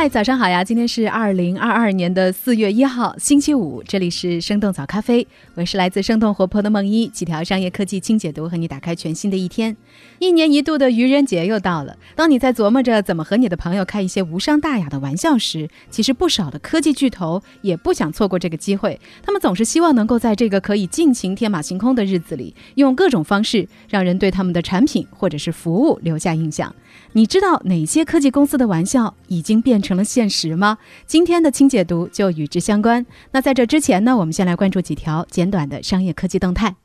嗨，早上好呀！今天是二零二二年的四月一号，星期五，这里是生动早咖啡，我是来自生动活泼的梦一，几条商业科技轻解读，和你打开全新的一天。一年一度的愚人节又到了，当你在琢磨着怎么和你的朋友开一些无伤大雅的玩笑时，其实不少的科技巨头也不想错过这个机会，他们总是希望能够在这个可以尽情天马行空的日子里，用各种方式让人对他们的产品或者是服务留下印象。你知道哪些科技公司的玩笑已经变成了现实吗？今天的清解读就与之相关。那在这之前呢，我们先来关注几条简短的商业科技动态。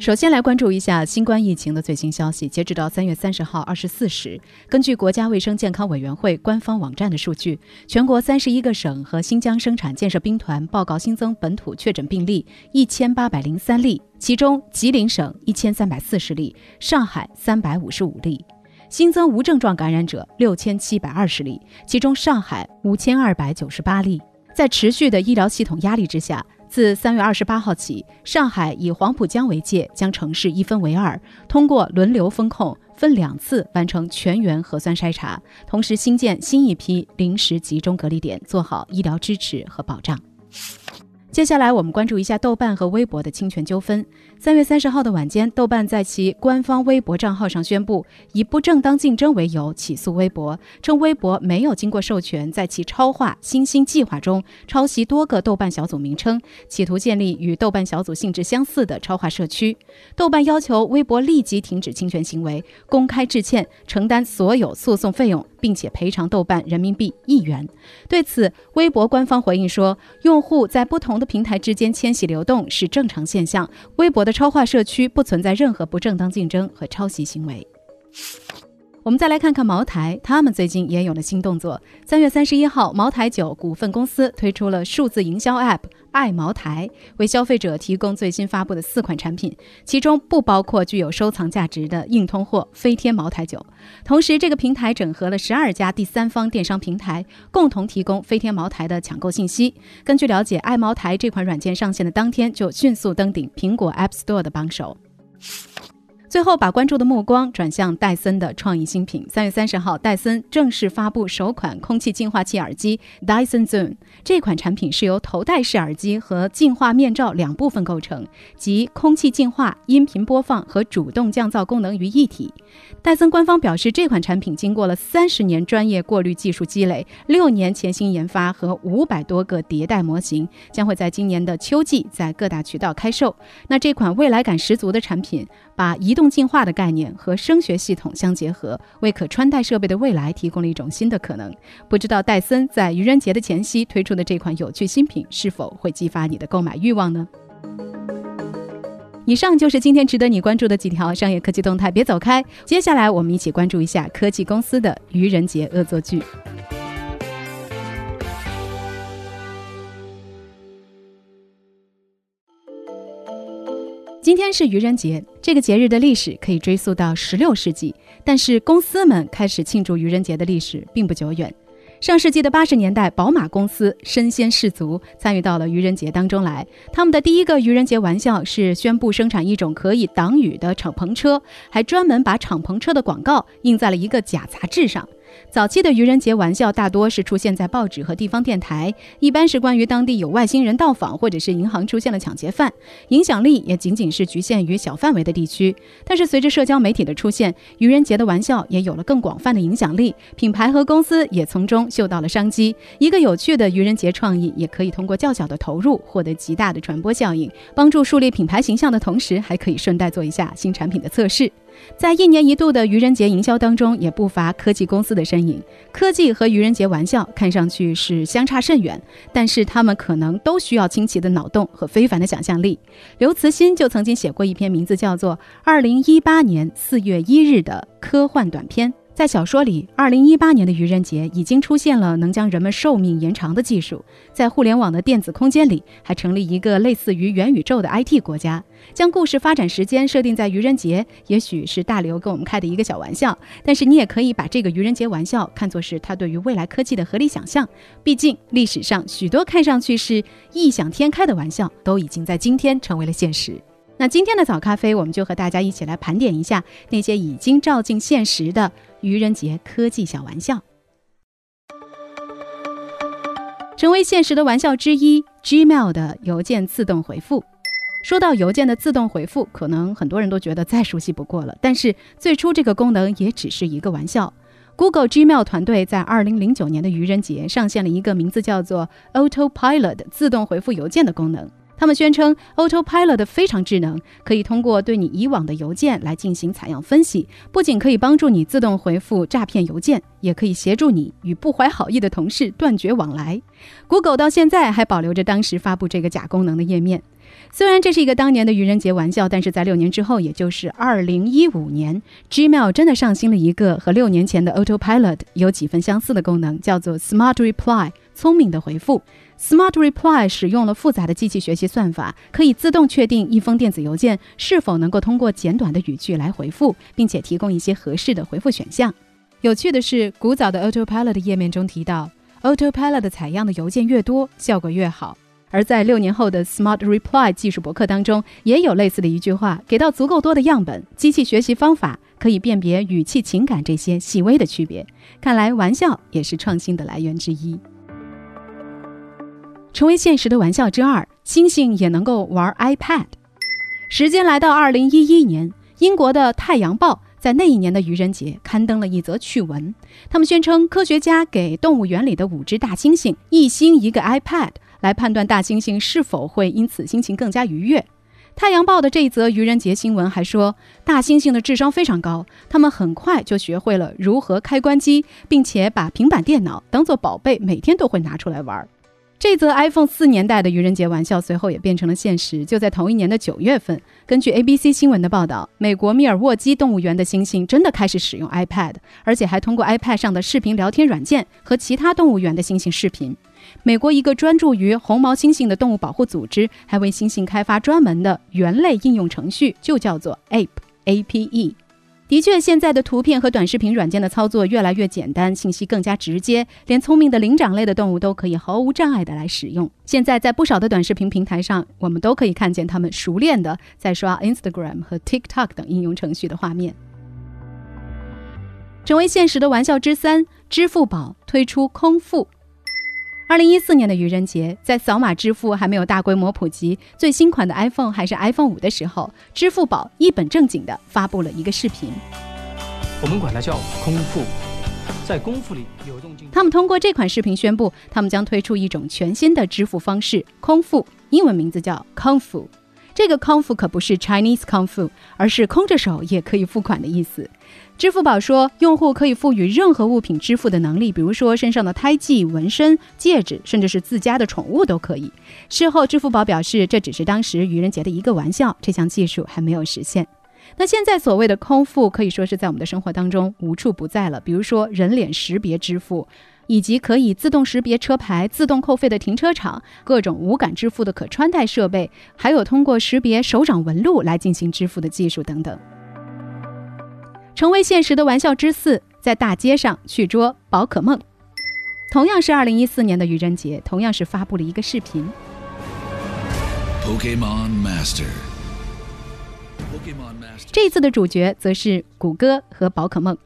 首先来关注一下新冠疫情的最新消息。截止到三月三十号二十四时，根据国家卫生健康委员会官方网站的数据，全国三十一个省和新疆生产建设兵团报告新增本土确诊病例一千八百零三例，其中吉林省一千三百四十例，上海三百五十五例；新增无症状感染者六千七百二十例，其中上海五千二百九十八例。在持续的医疗系统压力之下。自三月二十八号起，上海以黄浦江为界，将城市一分为二，通过轮流风控，分两次完成全员核酸筛查，同时新建新一批临时集中隔离点，做好医疗支持和保障。接下来，我们关注一下豆瓣和微博的侵权纠纷。三月三十号的晚间，豆瓣在其官方微博账号上宣布，以不正当竞争为由起诉微博，称微博没有经过授权，在其超话“新星计划”中抄袭多个豆瓣小组名称，企图建立与豆瓣小组性质相似的超话社区。豆瓣要求微博立即停止侵权行为，公开致歉，承担所有诉讼费用，并且赔偿豆瓣人民币一元。对此，微博官方回应说，用户在不同的平台之间迁徙流动是正常现象，微博的超话社区不存在任何不正当竞争和抄袭行为。我们再来看看茅台，他们最近也有了新动作。三月三十一号，茅台酒股份公司推出了数字营销 App“ 爱茅台”，为消费者提供最新发布的四款产品，其中不包括具有收藏价值的硬通货飞天茅台酒。同时，这个平台整合了十二家第三方电商平台，共同提供飞天茅台的抢购信息。根据了解，“爱茅台”这款软件上线的当天就迅速登顶苹果 App Store 的榜首。最后，把关注的目光转向戴森的创意新品。三月三十号，戴森正式发布首款空气净化器耳机 Dyson Zone。这款产品是由头戴式耳机和净化面罩两部分构成，集空气净化、音频播放和主动降噪功能于一体。戴森官方表示，这款产品经过了三十年专业过滤技术积累，六年潜心研发和五百多个迭代模型，将会在今年的秋季在各大渠道开售。那这款未来感十足的产品，把移动动进化的概念和声学系统相结合，为可穿戴设备的未来提供了一种新的可能。不知道戴森在愚人节的前夕推出的这款有趣新品，是否会激发你的购买欲望呢？以上就是今天值得你关注的几条商业科技动态，别走开。接下来我们一起关注一下科技公司的愚人节恶作剧。今天是愚人节，这个节日的历史可以追溯到十六世纪，但是公司们开始庆祝愚人节的历史并不久远。上世纪的八十年代，宝马公司身先士卒，参与到了愚人节当中来。他们的第一个愚人节玩笑是宣布生产一种可以挡雨的敞篷车，还专门把敞篷车的广告印在了一个假杂志上。早期的愚人节玩笑大多是出现在报纸和地方电台，一般是关于当地有外星人到访，或者是银行出现了抢劫犯，影响力也仅仅是局限于小范围的地区。但是随着社交媒体的出现，愚人节的玩笑也有了更广泛的影响力，品牌和公司也从中嗅到了商机。一个有趣的愚人节创意，也可以通过较小的投入获得极大的传播效应，帮助树立品牌形象的同时，还可以顺带做一下新产品的测试。在一年一度的愚人节营销当中，也不乏科技公司的身影。科技和愚人节玩笑看上去是相差甚远，但是他们可能都需要清奇的脑洞和非凡的想象力。刘慈欣就曾经写过一篇名字叫做《二零一八年四月一日》的科幻短片。在小说里，二零一八年的愚人节已经出现了能将人们寿命延长的技术。在互联网的电子空间里，还成立一个类似于元宇宙的 IT 国家。将故事发展时间设定在愚人节，也许是大刘跟我们开的一个小玩笑。但是你也可以把这个愚人节玩笑看作是他对于未来科技的合理想象。毕竟历史上许多看上去是异想天开的玩笑，都已经在今天成为了现实。那今天的早咖啡，我们就和大家一起来盘点一下那些已经照进现实的愚人节科技小玩笑。成为现实的玩笑之一，Gmail 的邮件自动回复。说到邮件的自动回复，可能很多人都觉得再熟悉不过了。但是最初这个功能也只是一个玩笑。Google Gmail 团队在2009年的愚人节上线了一个名字叫做 Autopilot 自动回复邮件的功能。他们宣称，Autopilot 非常智能，可以通过对你以往的邮件来进行采样分析，不仅可以帮助你自动回复诈骗邮件，也可以协助你与不怀好意的同事断绝往来。Google 到现在还保留着当时发布这个假功能的页面。虽然这是一个当年的愚人节玩笑，但是在六年之后，也就是二零一五年，Gmail 真的上新了一个和六年前的 Autopilot 有几分相似的功能，叫做 Smart Reply，聪明的回复。Smart Reply 使用了复杂的机器学习算法，可以自动确定一封电子邮件是否能够通过简短的语句来回复，并且提供一些合适的回复选项。有趣的是，古早的 Autopilot 页面中提到，Autopilot 采样的邮件越多，效果越好。而在六年后的 Smart Reply 技术博客当中，也有类似的一句话：给到足够多的样本，机器学习方法可以辨别语气、情感这些细微的区别。看来，玩笑也是创新的来源之一。成为现实的玩笑之二，星星也能够玩 iPad。时间来到二零一一年，英国的《太阳报》在那一年的愚人节刊登了一则趣闻。他们宣称，科学家给动物园里的五只大猩猩一星一个 iPad，来判断大猩猩是否会因此心情更加愉悦。《太阳报》的这一则愚人节新闻还说，大猩猩的智商非常高，他们很快就学会了如何开关机，并且把平板电脑当做宝贝，每天都会拿出来玩。这则 iPhone 四年代的愚人节玩笑随后也变成了现实。就在同一年的九月份，根据 ABC 新闻的报道，美国密尔沃基动物园的猩猩真的开始使用 iPad，而且还通过 iPad 上的视频聊天软件和其他动物园的猩猩视频。美国一个专注于红毛猩猩的动物保护组织还为猩猩开发专门的猿类应用程序，就叫做 Ape，A-P-E。的确，现在的图片和短视频软件的操作越来越简单，信息更加直接，连聪明的灵长类的动物都可以毫无障碍的来使用。现在在不少的短视频平台上，我们都可以看见他们熟练的在刷 Instagram 和 TikTok 等应用程序的画面。成为现实的玩笑之三，支付宝推出空付。二零一四年的愚人节，在扫码支付还没有大规模普及，最新款的 iPhone 还是 iPhone 五的时候，支付宝一本正经的发布了一个视频。我们管它叫空腹，在功夫里有动静。他们通过这款视频宣布，他们将推出一种全新的支付方式——空腹，英文名字叫 Kung Fu。这个 Kung Fu 可不是 Chinese Kung Fu，而是空着手也可以付款的意思。支付宝说，用户可以赋予任何物品支付的能力，比如说身上的胎记、纹身、戒指，甚至是自家的宠物都可以。事后，支付宝表示，这只是当时愚人节的一个玩笑，这项技术还没有实现。那现在所谓的空付可以说是在我们的生活当中无处不在了，比如说人脸识别支付，以及可以自动识别车牌、自动扣费的停车场，各种无感支付的可穿戴设备，还有通过识别手掌纹路来进行支付的技术等等。成为现实的玩笑之四，在大街上去捉宝可梦。同样是二零一四年的愚人节，同样是发布了一个视频。Pokemon Master 这次的主角则是谷歌和宝可梦。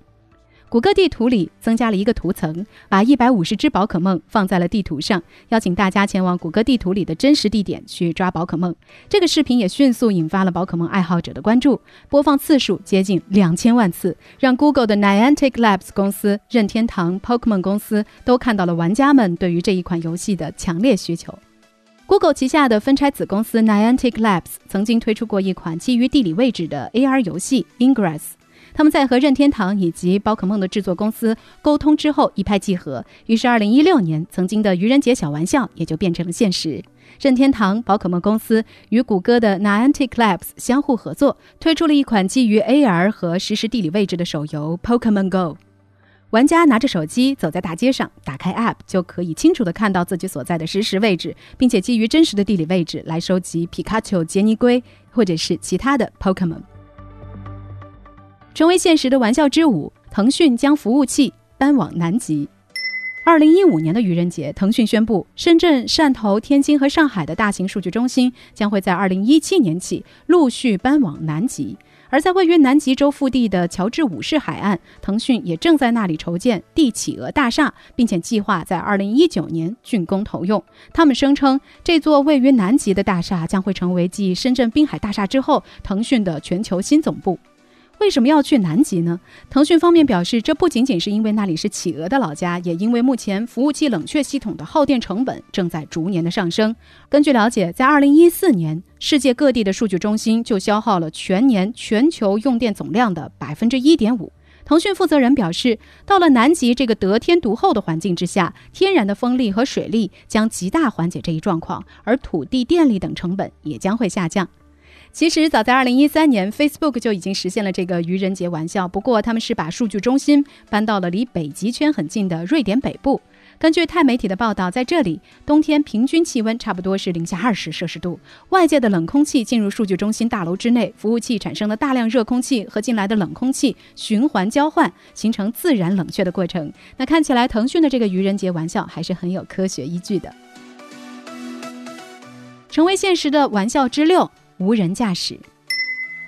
谷歌地图里增加了一个图层，把一百五十只宝可梦放在了地图上，邀请大家前往谷歌地图里的真实地点去抓宝可梦。这个视频也迅速引发了宝可梦爱好者的关注，播放次数接近两千万次，让 Google 的 Niantic Labs 公司、任天堂 Pokémon 公司都看到了玩家们对于这一款游戏的强烈需求。Google 旗下的分拆子公司 Niantic Labs 曾经推出过一款基于地理位置的 AR 游戏 Ingress。他们在和任天堂以及宝可梦的制作公司沟通之后一拍即合，于是2016年曾经的愚人节小玩笑也就变成了现实。任天堂、宝可梦公司与谷歌的 Niantic Labs 相互合作，推出了一款基于 AR 和实时地理位置的手游《Pokemon Go》。玩家拿着手机走在大街上，打开 App 就可以清楚地看到自己所在的实时位置，并且基于真实的地理位置来收集皮卡丘、杰尼龟或者是其他的 Pokemon。成为现实的玩笑之舞，腾讯将服务器搬往南极。二零一五年的愚人节，腾讯宣布，深圳、汕头、天津和上海的大型数据中心将会在二零一七年起陆续搬往南极。而在位于南极洲腹地的乔治五世海岸，腾讯也正在那里筹建地企鹅大厦，并且计划在二零一九年竣工投用。他们声称，这座位于南极的大厦将会成为继深圳滨海大厦之后，腾讯的全球新总部。为什么要去南极呢？腾讯方面表示，这不仅仅是因为那里是企鹅的老家，也因为目前服务器冷却系统的耗电成本正在逐年的上升。根据了解，在2014年，世界各地的数据中心就消耗了全年全球用电总量的百分之一点五。腾讯负责人表示，到了南极这个得天独厚的环境之下，天然的风力和水力将极大缓解这一状况，而土地、电力等成本也将会下降。其实早在二零一三年，Facebook 就已经实现了这个愚人节玩笑。不过他们是把数据中心搬到了离北极圈很近的瑞典北部。根据泰媒体的报道，在这里冬天平均气温差不多是零下二十摄氏度。外界的冷空气进入数据中心大楼之内，服务器产生了大量热空气和进来的冷空气循环交换，形成自然冷却的过程。那看起来腾讯的这个愚人节玩笑还是很有科学依据的。成为现实的玩笑之六。无人驾驶。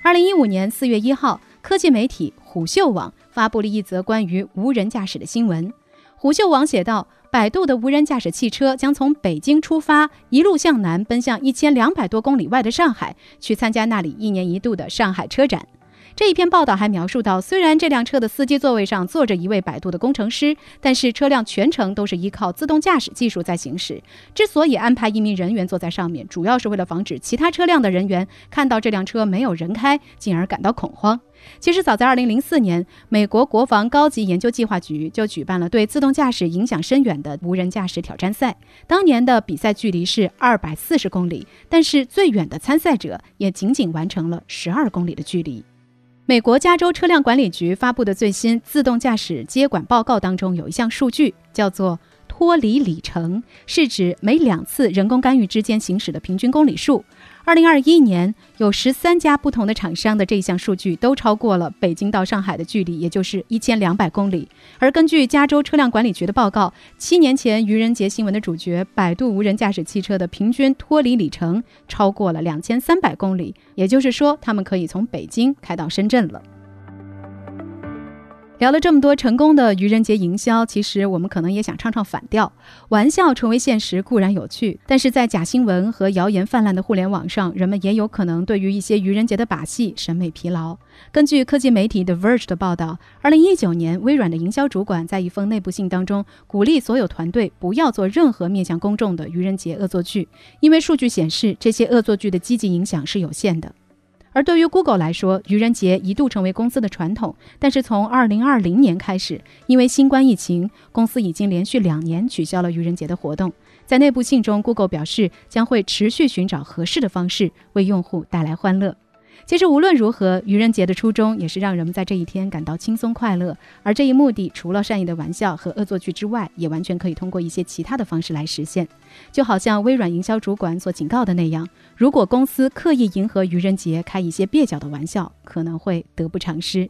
二零一五年四月一号，科技媒体虎嗅网发布了一则关于无人驾驶的新闻。虎嗅网写道：“百度的无人驾驶汽车将从北京出发，一路向南，奔向一千两百多公里外的上海，去参加那里一年一度的上海车展。”这一篇报道还描述到，虽然这辆车的司机座位上坐着一位百度的工程师，但是车辆全程都是依靠自动驾驶技术在行驶。之所以安排一名人员坐在上面，主要是为了防止其他车辆的人员看到这辆车没有人开，进而感到恐慌。其实，早在2004年，美国国防高级研究计划局就举办了对自动驾驶影响深远的无人驾驶挑战赛。当年的比赛距离是240公里，但是最远的参赛者也仅仅完成了12公里的距离。美国加州车辆管理局发布的最新自动驾驶接管报告当中有一项数据，叫做脱离里程，是指每两次人工干预之间行驶的平均公里数。二零二一年，有十三家不同的厂商的这项数据都超过了北京到上海的距离，也就是一千两百公里。而根据加州车辆管理局的报告，七年前愚人节新闻的主角百度无人驾驶汽车的平均脱离里程超过了两千三百公里，也就是说，他们可以从北京开到深圳了。聊了这么多成功的愚人节营销，其实我们可能也想唱唱反调。玩笑成为现实固然有趣，但是在假新闻和谣言泛滥的互联网上，人们也有可能对于一些愚人节的把戏审美疲劳。根据科技媒体 The Verge 的报道，二零一九年，微软的营销主管在一封内部信当中，鼓励所有团队不要做任何面向公众的愚人节恶作剧，因为数据显示这些恶作剧的积极影响是有限的。而对于 Google 来说，愚人节一度成为公司的传统。但是从2020年开始，因为新冠疫情，公司已经连续两年取消了愚人节的活动。在内部信中，Google 表示将会持续寻找合适的方式为用户带来欢乐。其实无论如何，愚人节的初衷也是让人们在这一天感到轻松快乐。而这一目的，除了善意的玩笑和恶作剧之外，也完全可以通过一些其他的方式来实现。就好像微软营销主管所警告的那样，如果公司刻意迎合愚人节开一些蹩脚的玩笑，可能会得不偿失。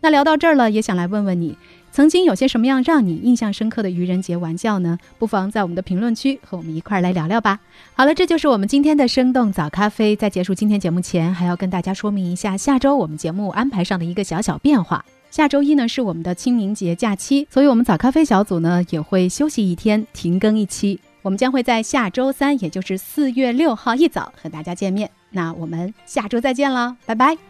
那聊到这儿了，也想来问问你。曾经有些什么样让你印象深刻的愚人节玩笑呢？不妨在我们的评论区和我们一块儿来聊聊吧。好了，这就是我们今天的生动早咖啡。在结束今天节目前，还要跟大家说明一下下周我们节目安排上的一个小小变化。下周一呢是我们的清明节假期，所以我们早咖啡小组呢也会休息一天，停更一期。我们将会在下周三，也就是四月六号一早和大家见面。那我们下周再见了，拜拜。